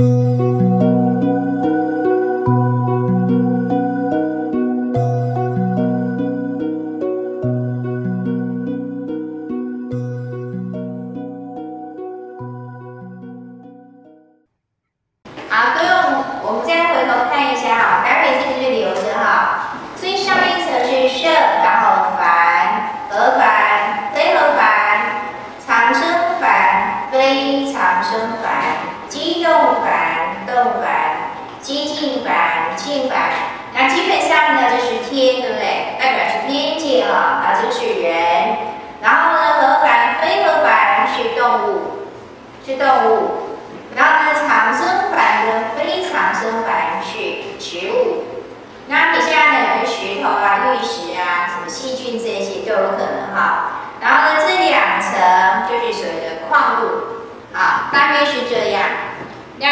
Ooh. 去植物。那你现在呢？石头啊、玉石啊、什么细菌这些都有可能哈、然后呢，这两层就是所谓的矿物啊，大约是这样。那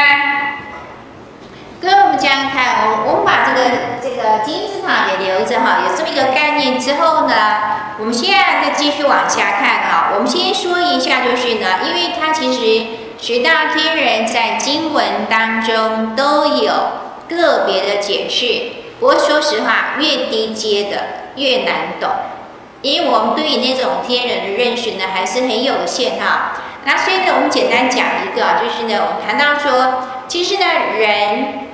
跟我们讲看，我我们把这个这个金字塔给留着哈，有这么一个概念之后呢，我们现在再继续往下看哈。我们先说一下，就是呢，因为它其实十大天人在经文当中都有个别的解释。不过说实话越低阶的越难懂。因为我们对于那种天人的认识呢还是很有限哈。那所以呢我们简单讲一个就是呢我们谈到说其实呢人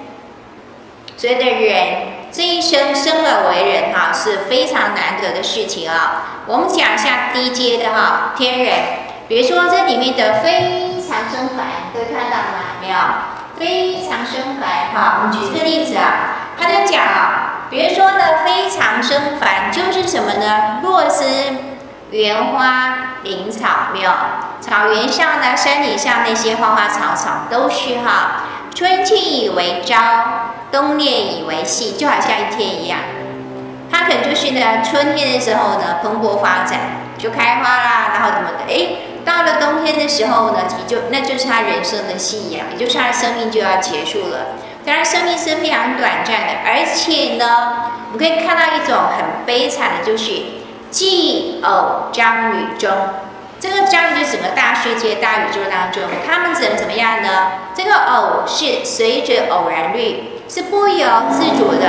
所以的人这一生生而为人哈是非常难得的事情啊。我们讲一下低阶的哈天人。比如说这里面的非常生凡都看到了没有？非常生梵哈，我们举这个例子啊，他在讲啊，比如说呢，非常生梵就是什么呢？若思园花林草，没有？草原上呢，山顶上那些花花草草都是哈，春气以为朝，冬烈以为夕，就好像一天一样。它可能就是呢，春天的时候呢，蓬勃发展，就开花啦，然后怎么的？哎，到了冬天的时候呢，你就那就是他人生的信仰，也就是他生命就要结束了。当然，生命是非常短暂的，而且呢，我们可以看到一种很悲惨的，就是既偶章与终。这个章就整个大世界、大宇宙当中，他们只能怎么样呢？这个偶是随着偶然率，是不由自主的。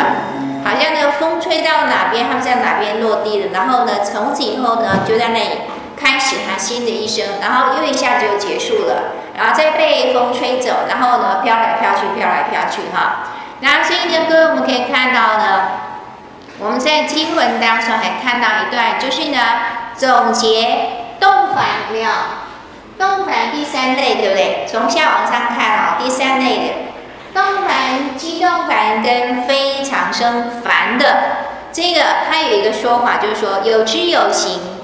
好像那个风吹到哪边，他们在哪边落地了。然后呢，从此以后呢，就在那里开始他新的一生。然后又一下子就结束了，然后再被风吹走。然后呢，飘来飘去，飘来飘去，哈。那所以呢，各位我们可以看到呢，我们在经文当中还看到一段，就是呢，总结动梵没有？动凡第三类，对不对？从下往上看啊，第三类的。动凡、激动凡跟非常生凡的这个，它有一个说法，就是说有知有行。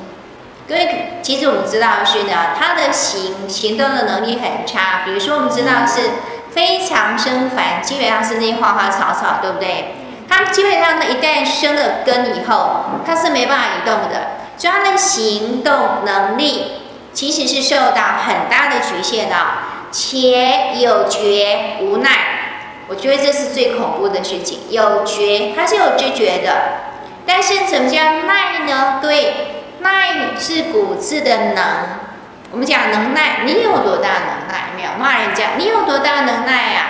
其实我们知道是呢，它的行行动的能力很差。比如说，我们知道是非常生烦，基本上是那些花花草草，对不对？它基本上呢，一旦生了根以后，它是没办法移动的，所以它的行动能力其实是受到很大的局限的。且有觉无奈，我觉得这是最恐怖的事情。有觉，它是有知觉的，但是什么叫耐呢？对，耐是古字的能。我们讲能耐，你有多大能耐？没有骂人家，你有多大能耐啊？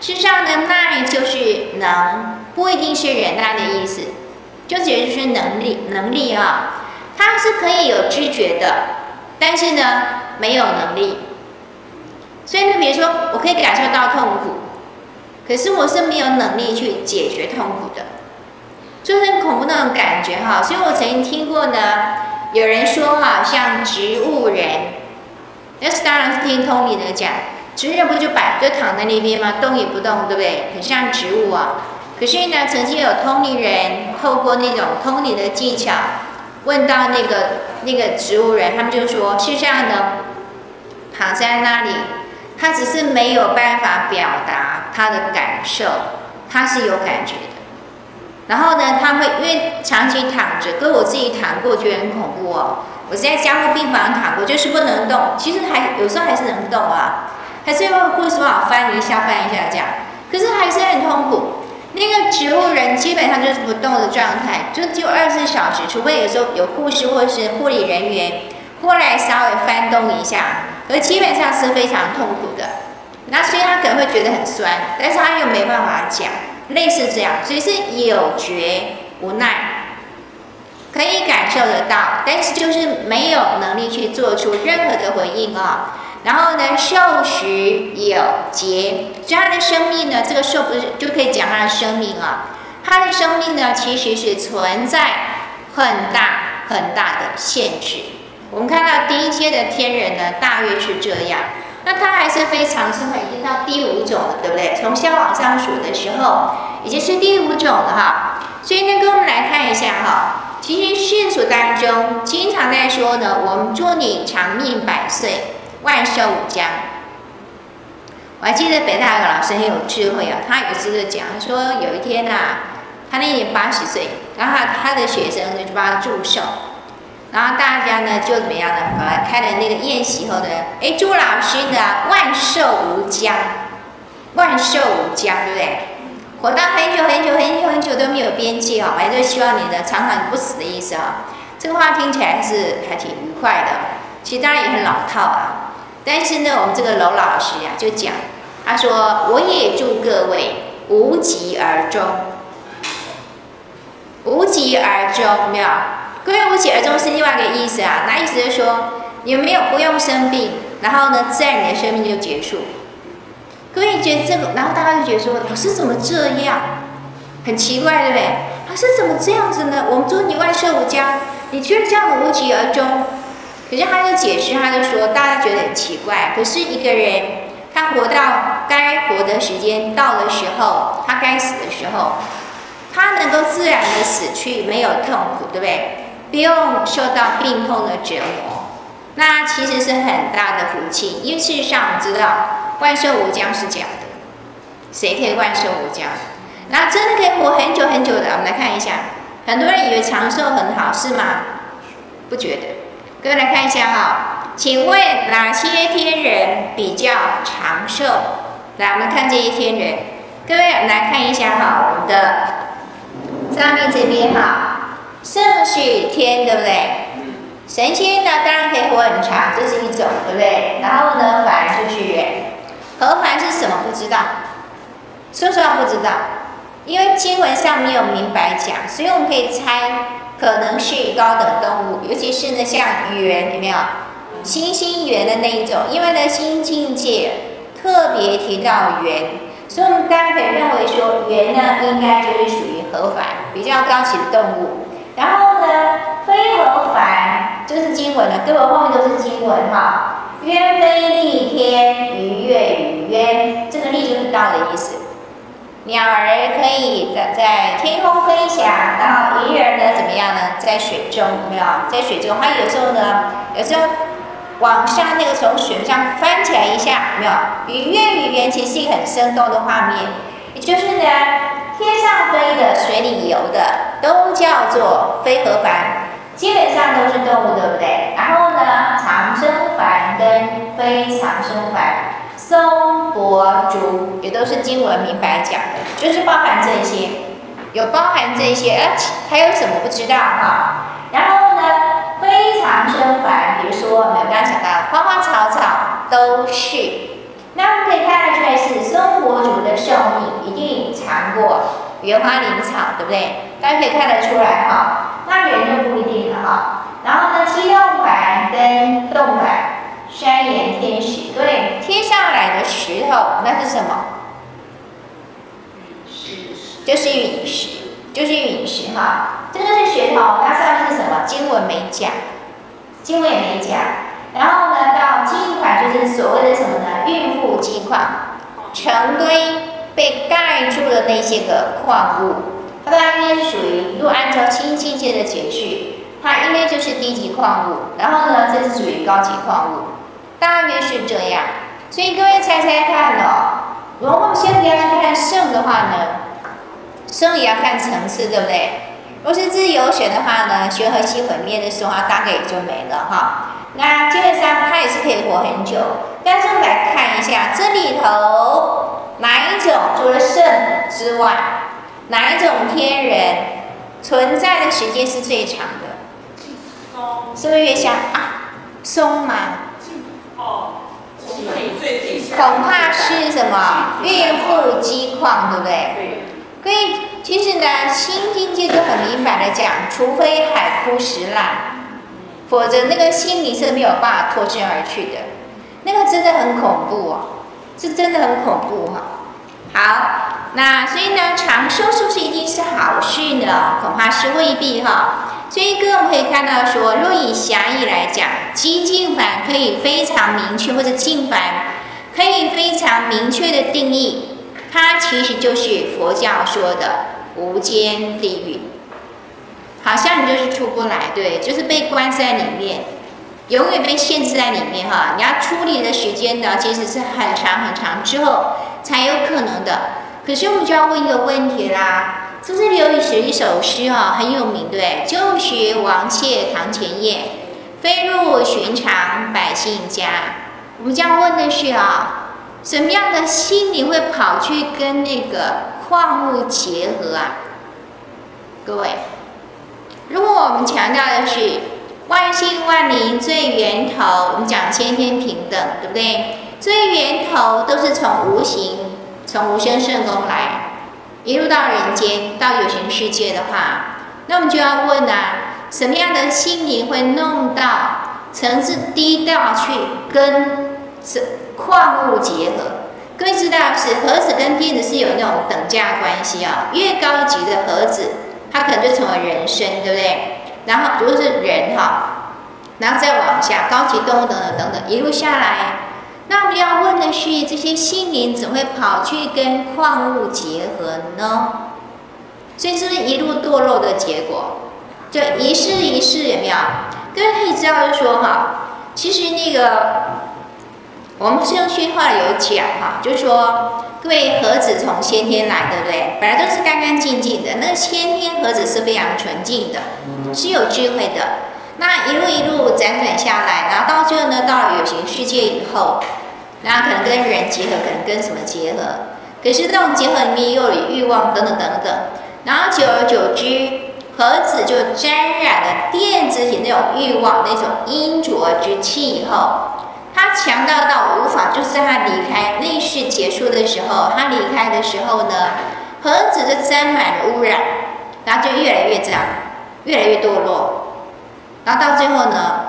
事实上呢，耐就是能，不一定是忍耐的意思，就觉得就是能力，能力啊，它是可以有知觉的，但是呢，没有能力。所以呢，比如说，我可以感受到痛苦，可是我是没有能力去解决痛苦的，就是很恐怖那种感觉哈。所以我曾经听过呢，有人说哈，像植物人，那是当然是听通灵的讲，植物人不就摆就躺在那边吗？动也不动，对不对？很像植物啊。可是呢，曾经有通灵人透过那种通灵的技巧，问到那个那个植物人，他们就说是这样的，躺在那里。他只是没有办法表达他的感受，他是有感觉的。然后呢，他会因为长期躺着，跟我自己躺过，觉得很恐怖哦。我在加护病房躺过，就是不能动，其实还有时候还是能动啊，还是要护士帮我翻一下翻一下这样，可是还是很痛苦。那个植物人基本上就是不动的状态，就就二十四小时，除非有时候有护士或是护理人员过来稍微翻动一下。而基本上是非常痛苦的，那所以他可能会觉得很酸，但是他又没办法讲，类似这样，所以是有觉无奈，可以感受得到，但是就是没有能力去做出任何的回应啊。然后呢，受时有节，所以他的生命呢，这个受不是就可以讲他的生命啊。他的生命呢，其实是存在很大很大的限制。我们看到第一阶的天人呢，大约是这样。那他还是非常生还已经到第五种了，对不对？从下往上数的时候，已经是第五种了哈。所以呢，跟我们来看一下哈。其实世俗当中经常在说呢，我们祝你长命百岁，万寿无疆。我还记得北大有个老师很有智慧啊，他有一次就讲说，有一天呐、啊，他那年八十岁，然后他，的学生呢就帮他祝寿。然后大家呢就怎么样呢？啊，开了那个宴席后呢，哎，祝老师呢万寿无疆，万寿无疆，对不对？活到很久很久很久很久都没有边界哦，反正就希望你呢长长不死的意思啊。这个话听起来是还挺愉快的，其实当然也很老套啊。但是呢，我们这个楼老师呀就讲，他说我也祝各位无疾而终，无疾而终，没有？各位无疾而终是另外一个意思啊，那意思就是说，你没有不用生病，然后呢，自然你的生命就结束。各位觉得这个，然后大家就觉得说，老师怎么这样？很奇怪，对不对？老师怎么这样子呢？我们祝你万寿无疆，你居然这样无疾而终。可是他就解释，他就说，大家觉得很奇怪。可是一个人，他活到该活的时间到的时候，他该死的时候，他能够自然的死去，没有痛苦，对不对？不用受到病痛的折磨，那其实是很大的福气。因为事实上，我们知道万寿无疆是假的，谁可以万寿无疆？那真的可以活很久很久的。我们来看一下，很多人以为长寿很好，是吗？不觉得。各位来看一下哈，请问哪些天人比较长寿？来，我们看这些天人。各位，我们来看一下哈，我们的上面这边哈。圣是天，对不对？神仙呢，当然可以活很长，这是一种，对不对？然后呢，凡就是人，何凡是什么？不知道，说实话不知道，因为经文上没有明白讲，所以我们可以猜，可能是高等动物，尤其是呢，像猿，有没有？星星猿的那一种，因为呢，新境界特别提到猿，所以我们大家可以认为说，猿呢，应该就是属于何凡，比较高级的动物。然后呢，非和凡就是经文了，各位后面都是经文哈。鸢飞戾天，鱼跃于渊，这个戾就是道的意思。鸟儿可以在在天空飞翔，然后鱼儿呢怎么样呢？在水中有没有？在水中，它有时候呢，有时候往上那个从水上翻起来一下，有没有？鱼跃于渊，其实是一个很生动的画面，也就是呢。天上飞的、水里游的，都叫做非合凡，基本上都是动物，对不对？然后呢，长生凡跟非长生凡，松、柏、竹也都是经文明白讲的，就是包含这些，有包含这些，而且还有什么不知道哈？然后呢，非常生凡，比如说我们刚刚讲到花花草草都是。那我们可以看得出来，是松柏竹的寿命一定长过原花灵草，对不对？大家可以看得出来哈。那人就不一定了哈。然后呢，机动凡跟动凡，山岩天石，对，天上来的石头，那是什么？石，就是陨石，就是陨石哈。这个是石头，它上面是什么？经文没讲，经文也没讲。然后呢，到金块就是所谓的什么呢？孕妇金矿，成堆被盖住的那些个矿物，它大概是属于，如果按照清境界的解释，它应该就是低级矿物。然后呢，这是属于高级矿物，大约是这样。所以各位猜猜看哦，如果我们先不要去看圣的话呢，圣也要看层次，对不对？如果是自由选的话呢，学和系毁灭的时候，它大概也就没了哈。那基本上它也是可以活很久，但是我们来看一下这里头哪一种除了肾之外，哪一种天人存在的时间是最长的？松，是不是越像啊？松吗？哦，恐怕是什么孕妇饥荒，对不对？对所以其实呢，新经界就很明白的讲，除非海枯石烂，否则那个心灵是没有办法脱身而去的，那个真的很恐怖哦，是真的很恐怖哈。好，那所以呢，长寿是不是一定是好事呢？恐怕是未必哈。所以各位可以看到说，若以狭义来讲，寂静反可以非常明确，或者静反可以非常明确的定义，它其实就是佛教说的无间地狱。好像你就是出不来，对，就是被关在里面，永远被限制在里面哈。你要出离的时间呢，其实是很长很长之后。才有可能的。可是我们就要问一个问题啦，这是刘禹锡一首诗啊，很有名，对，就学王谢堂前燕，飞入寻常百姓家。我们这样问的是啊，什么样的心灵会跑去跟那个矿物结合啊？各位，如果我们强调的是万性万灵最源头，我们讲先天平等，对不对？最源头都是从无形，从无生圣功来，一路到人间，到有形世界的话，那我们就要问啊，什么样的心灵会弄到层次低到去跟这矿物结合？各位知道是盒子跟电子是有那种等价关系啊，越高级的盒子，它可能就成为人身，对不对？然后如果是人哈，然后再往下，高级动物等等等等，一路下来。那我们要问的是，这些心灵怎会跑去跟矿物结合呢？所以是不是一路堕落的结果？就一世一世有没有？各位可以知道，就说哈，其实那个我们圣训话有讲哈，就是说各位盒子从先天来，对不对？本来都是干干净净的，那个先天盒子是非常纯净的，是有智慧的。那一路一路辗转下来，然后到最后呢，到了有形世界以后，然后可能跟人结合，可能跟什么结合？可是这种结合里面又有欲望等等等等，然后久而久之，盒子就沾染了电子体那种欲望、那种阴浊之气以后，它强大到无法，就是在它离开内世结束的时候，它离开的时候呢，核子就沾满了污染，然后就越来越这样，越来越堕落。然后到最后呢，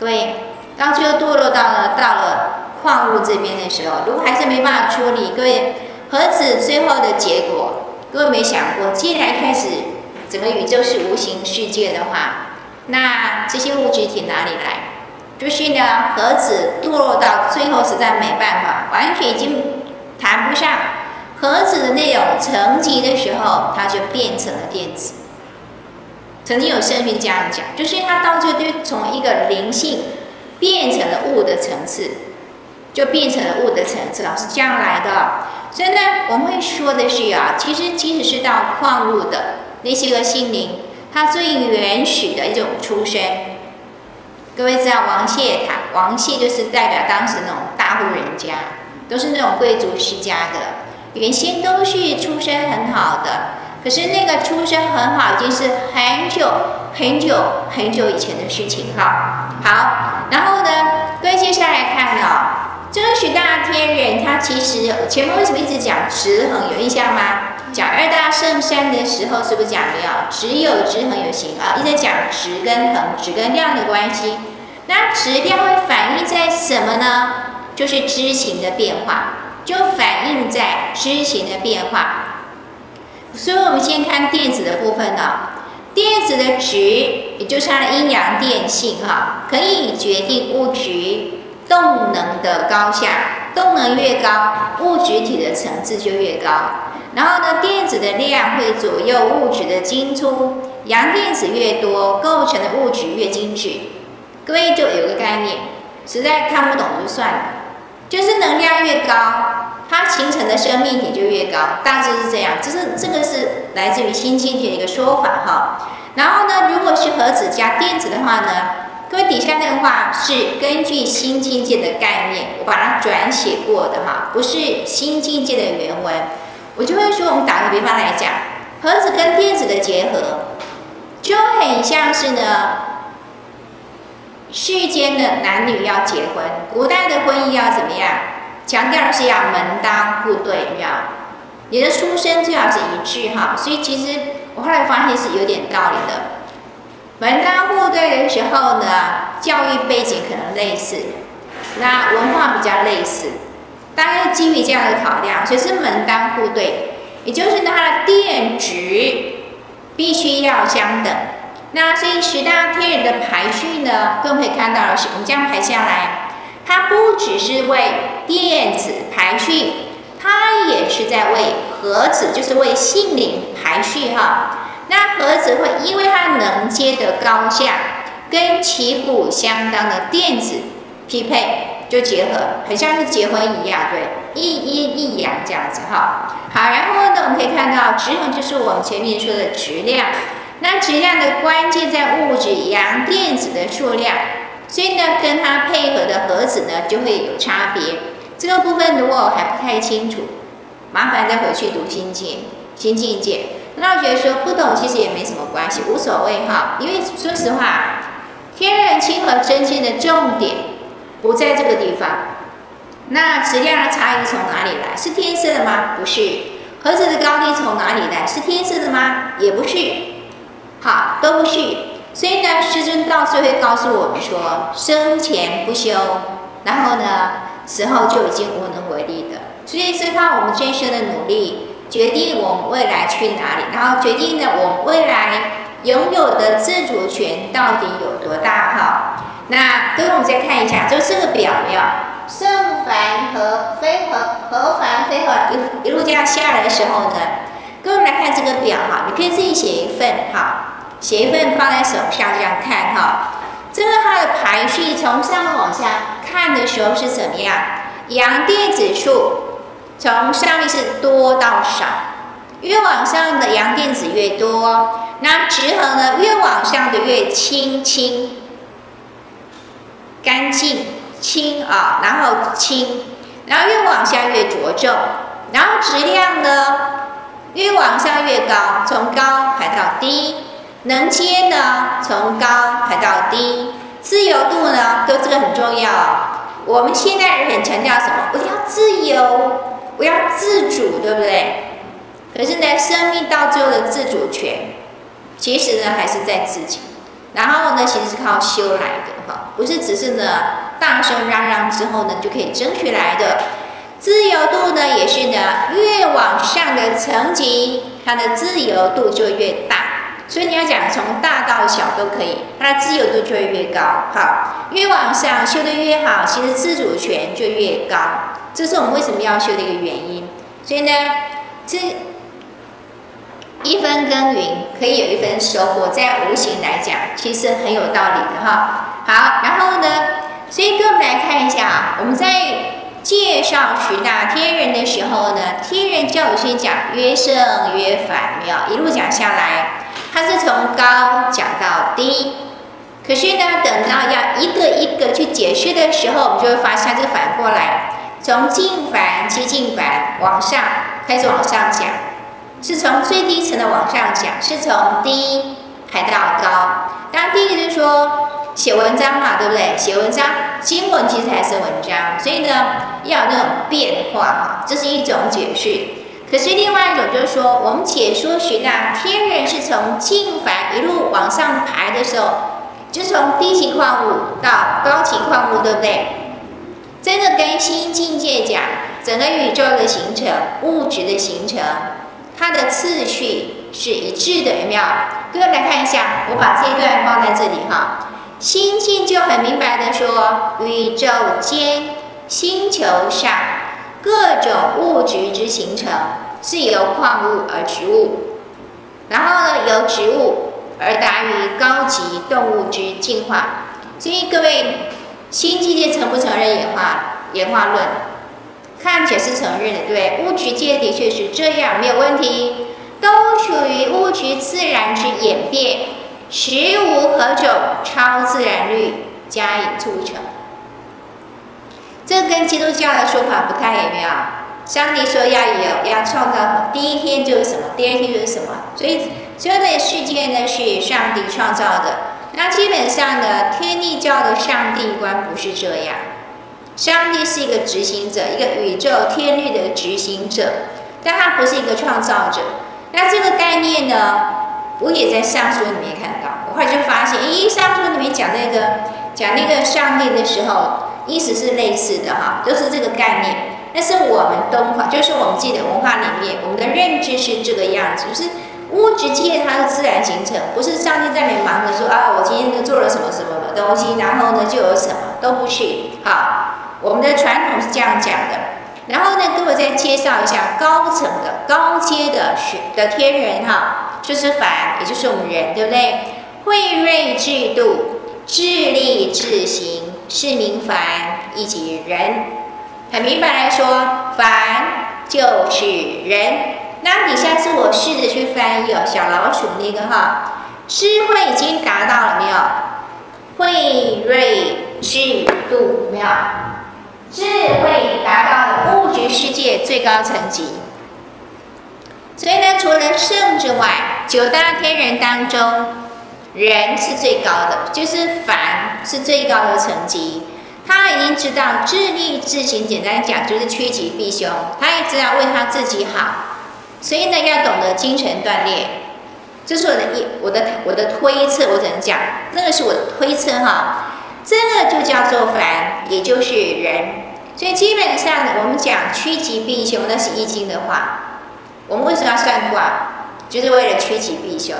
各位，到最后堕落到了到了矿物这边的时候，如果还是没办法处理，各位，核子最后的结果，各位没想过，既然开始整个宇宙是无形世界的话，那这些物质体哪里来？就是呢，盒子堕落到最后实在没办法，完全已经谈不上盒子的那种层级的时候，它就变成了电子。曾经有圣训这样讲，就是它到最后就从一个灵性变成了物的层次，就变成了物的层次，老是这样来的。所以呢，我们会说的是啊，其实即使是到矿物的那些个心灵，它最原始的一种出身。各位知道王谢堂，王谢就是代表当时那种大户人家，都是那种贵族世家的，原先都是出身很好的。可是那个出身很好，已经是很久很久很久以前的事情哈。好，然后呢，各位接下来看哦，这个许大天人，他其实前面为什么一直讲直横？有印象吗？讲二大圣山的时候，是不是讲没有？直有直，横有行啊，一直讲直跟横，直跟量的关系。那直量会反映在什么呢？就是知行的变化，就反映在知行的变化。所以，我们先看电子的部分呢。电子的质，也就是它的阴阳电性，哈，可以决定物质动能的高下。动能越高，物质体的层次就越高。然后呢，电子的量会左右物质的精粗。阳电子越多，构成的物质越精致。各位就有个概念，实在看不懂就算了。就是能量越高。它形成的生命体就越高，大致是这样。这是这个是来自于新经济的一个说法哈。然后呢，如果是核子加电子的话呢，各位底下那个话是根据新经济的概念，我把它转写过的哈，不是新经济的原文。我就会说，我们打个比方来讲，盒子跟电子的结合，就很像是呢，世间的男女要结婚，古代的婚姻要怎么样？强调的是要门当户对，有没有？你的出身最好是一致哈。所以其实我后来发现是有点道理的。门当户对的时候呢，教育背景可能类似，那文化比较类似，大概基于这样的考量，所以是门当户对，也就是，它的电值必须要相等。那所以十大天人的排序呢，各位可以看到的是，我们这样排下来，它不只是为电子排序，它也是在为核子，就是为性灵排序哈。那核子会因为它能接的高下，跟旗鼓相当的电子匹配，就结合，很像是结婚一样，对，一阴一阳这样子哈。好，然后呢，我们可以看到质衡就是我们前面说的质量。那质量的关键在物质阳电子的数量，所以呢，跟它配合的核子呢就会有差别。这个部分如果还不太清楚，麻烦再回去读心经、心境界。那我觉得说不懂其实也没什么关系，无所谓哈。因为说实话，天人亲和真经的重点不在这个地方。那质量的差异从哪里来？是天生的吗？不是。盒子的高低从哪里来？是天生的吗？也不是。好，都不是。所以呢，师尊到时候会告诉我们说，生前不修，然后呢，死后就已经无能为力的。所以是靠我们这一生的努力。决定我们未来去哪里，然后决定了，我们未来拥有的自主权到底有多大？哈，那各位我们再看一下，就这个表没有？圣凡和非和和凡非和一一路这样下来的时候呢，各位来看这个表哈，你可以自己写一份哈，写一份放在手上这样看哈。这个它的排序从上往下看的时候是怎么样？阳电子数。从上面是多到少，越往上的阳电子越多，那直衡呢，越往上的越轻轻、干净、轻啊，然后轻，然后越往下越着重，然后质量呢越往上越高，从高排到低，能接呢从高排到低，自由度呢，都这个很重要。我们现在人很强调什么？我要自由。我要自主，对不对？可是呢，生命到最后的自主权，其实呢还是在自己。然后呢，其实是靠修来的，不是只是呢大声嚷嚷之后呢就可以争取来的。自由度呢，也是呢越往上的层级，它的自由度就越大。所以你要讲从大到小都可以，它的自由度就会越高。好，越往上修的越好，其实自主权就越高。这是我们为什么要修的一个原因。所以呢，这一分耕耘可以有一分收获，在无形来讲，其实很有道理的哈。好，然后呢，所以跟我们来看一下啊，我们在介绍十大天人的时候呢，天人教有先讲曰胜曰反，没有一路讲下来。它是从高讲到低，可是呢，等到要一个一个去解释的时候，我们就会发现这反过来，从近凡、接近凡往上开始往上讲，是从最低层的往上讲，是从低排到高。当然第一个就是说写文章嘛，对不对？写文章，经文其实还是文章，所以呢，要有那种变化哈，这是一种解释。可是另外一种就是说，我们解说十大天人是从净凡一路往上排的时候，就从低级矿物到高级矿物，对不对？这个跟新境界讲整个宇宙的形成、物质的形成，它的次序是一致的，有没有？各位来看一下，我把这一段放在这里哈。心境就很明白的说，宇宙间、星球上。各种物质之形成是由矿物而植物，然后呢，由植物而达于高级动物之进化。所以各位，新境界承不承认演化演化论？看起来是承认的，对，物质界的确是这样，没有问题，都属于物质自然之演变，实无何种超自然律加以促成。这跟基督教的说法不太一样。上帝说要有，要创造，第一天就是什么，第二天就是什么。所以所有的世界呢是上帝创造的。那基本上呢，天地教的上帝观不是这样。上帝是一个执行者，一个宇宙天律的执行者，但他不是一个创造者。那这个概念呢，我也在上书里面看到。我后来就发现，咦，上书里面讲那个讲那个上帝的时候，意思是类似的哈，都是这个概念。但是我们东方，就是我们自己的文化里面，我们的认知是这个样子，就是物质界它是自然形成，不是上帝在那里忙着说啊，我今天都做了什么什么的东西，然后呢就有什么，都不是。好，我们的传统是这样讲的。然后呢，给我再介绍一下高层的、高阶的学的天人哈，就是凡，也就是我们人，对不对？慧锐智度，智力智行，是名凡，以及人。很明白来说，凡就是人。那底下是我试着去翻译哦，小老鼠那个哈，智慧已经达到了没有？慧锐智度妙？智慧达到了物质世界最高层级。所以呢，除了圣之外，九大天人当中，人是最高的，就是凡是最高的层级。他已经知道自立自行，简单讲就是趋吉避凶。他也知道为他自己好，所以呢，要懂得精神锻炼。这是我的一我的我的推测，我只能讲，那个是我的推测哈。这个就叫做凡，也就是人。所以基本上，我们讲趋吉避凶，那是易经的话。我们为什么要算卦？就是为了趋吉避凶。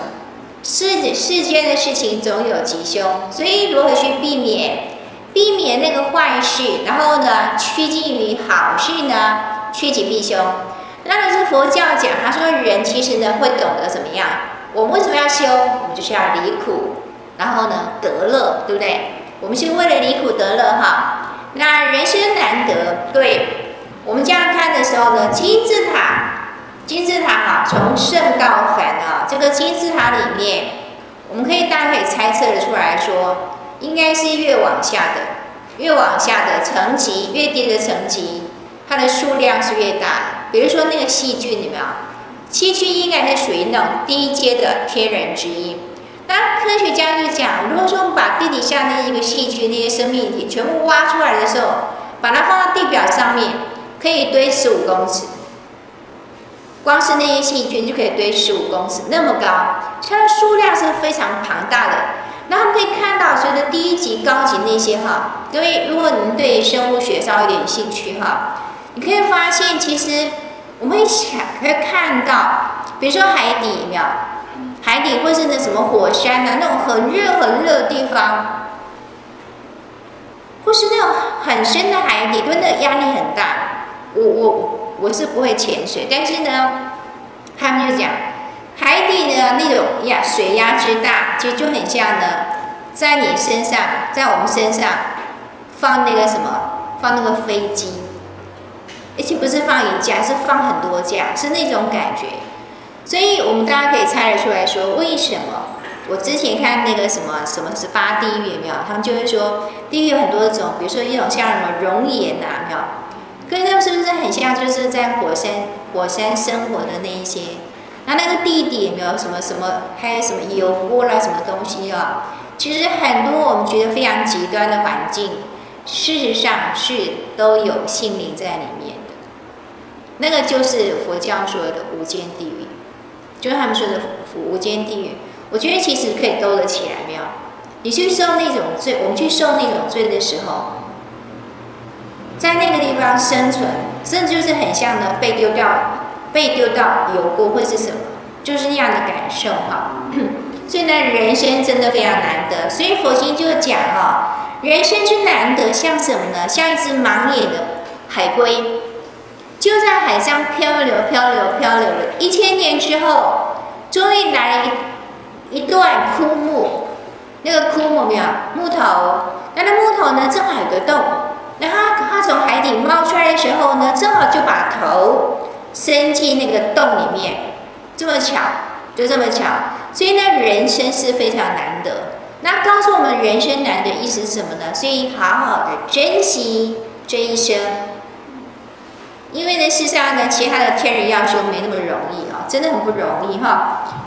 世世间的事情总有吉凶，所以如何去避免？避免那个坏事，然后呢，趋近于好事呢，趋吉避凶。那个是佛教讲，他说人其实呢会懂得怎么样。我们为什么要修？我们就是要离苦，然后呢得乐，对不对？我们是为了离苦得乐哈。那人生难得，对，我们这样看的时候呢，金字塔，金字塔哈，从圣到凡啊，这个金字塔里面，我们可以大概可以猜测的出来说。应该是越往下的，越往下的层级，越低的层级，它的数量是越大的。比如说那个细菌，有没有？细菌应该是属于那种低阶的天人之一。那科学家就讲，如果说我们把地底下那一个细菌、那些生命体全部挖出来的时候，把它放到地表上面，可以堆十五公尺。光是那些细菌就可以堆十五公尺，那么高，它的数量是非常庞大的。那我们可以看到，随着低级、高级那些哈，各位，如果您对生物学稍微有点兴趣哈，你可以发现，其实我们想可以看到，比如说海底有没有？海底或是那什么火山呐，那种很热很热的地方，或是那种很深的海底，对那压力很大。我我我是不会潜水，但是呢，他们就讲。海底的那种压水压之大，其实就很像呢，在你身上，在我们身上放那个什么，放那个飞机，而且不是放一架，是放很多架，是那种感觉。所以我们大家可以猜得出来说，为什么我之前看那个什么什么十八地狱有没有？他们就会说，地狱有很多种，比如说一种像什么熔岩呐，没有？跟那是不是很像？就是在火山火山生活的那一些。那那个地底有没有什么什么，还有什么油锅啦，什么东西啊？其实很多我们觉得非常极端的环境，事实上是都有性灵在里面的。那个就是佛教说的无间地狱，就是他们说的无间地狱。我觉得其实可以兜得起来，没有？你去受那种罪，我们去受那种罪的时候，在那个地方生存，甚至就是很像的被丢掉。被丢到油锅会是什么？就是那样的感受哈。所以呢，人生真的非常难得。所以佛经就讲哈，人生之难得像什么呢？像一只盲眼的海龟，就在海上漂流、漂流、漂流了一千年之后，终于来了一一段枯木。那个枯木没有木头，那个木头呢，正好有个洞。然后它从海底冒出来的时候呢，正好就把头。伸进那个洞里面，这么巧，就这么巧。所以呢，人生是非常难得。那告诉我们人生难得意思是什么呢？所以好好的珍惜这一生。因为呢，事实上呢，其他的天人要说没那么容易啊，真的很不容易哈。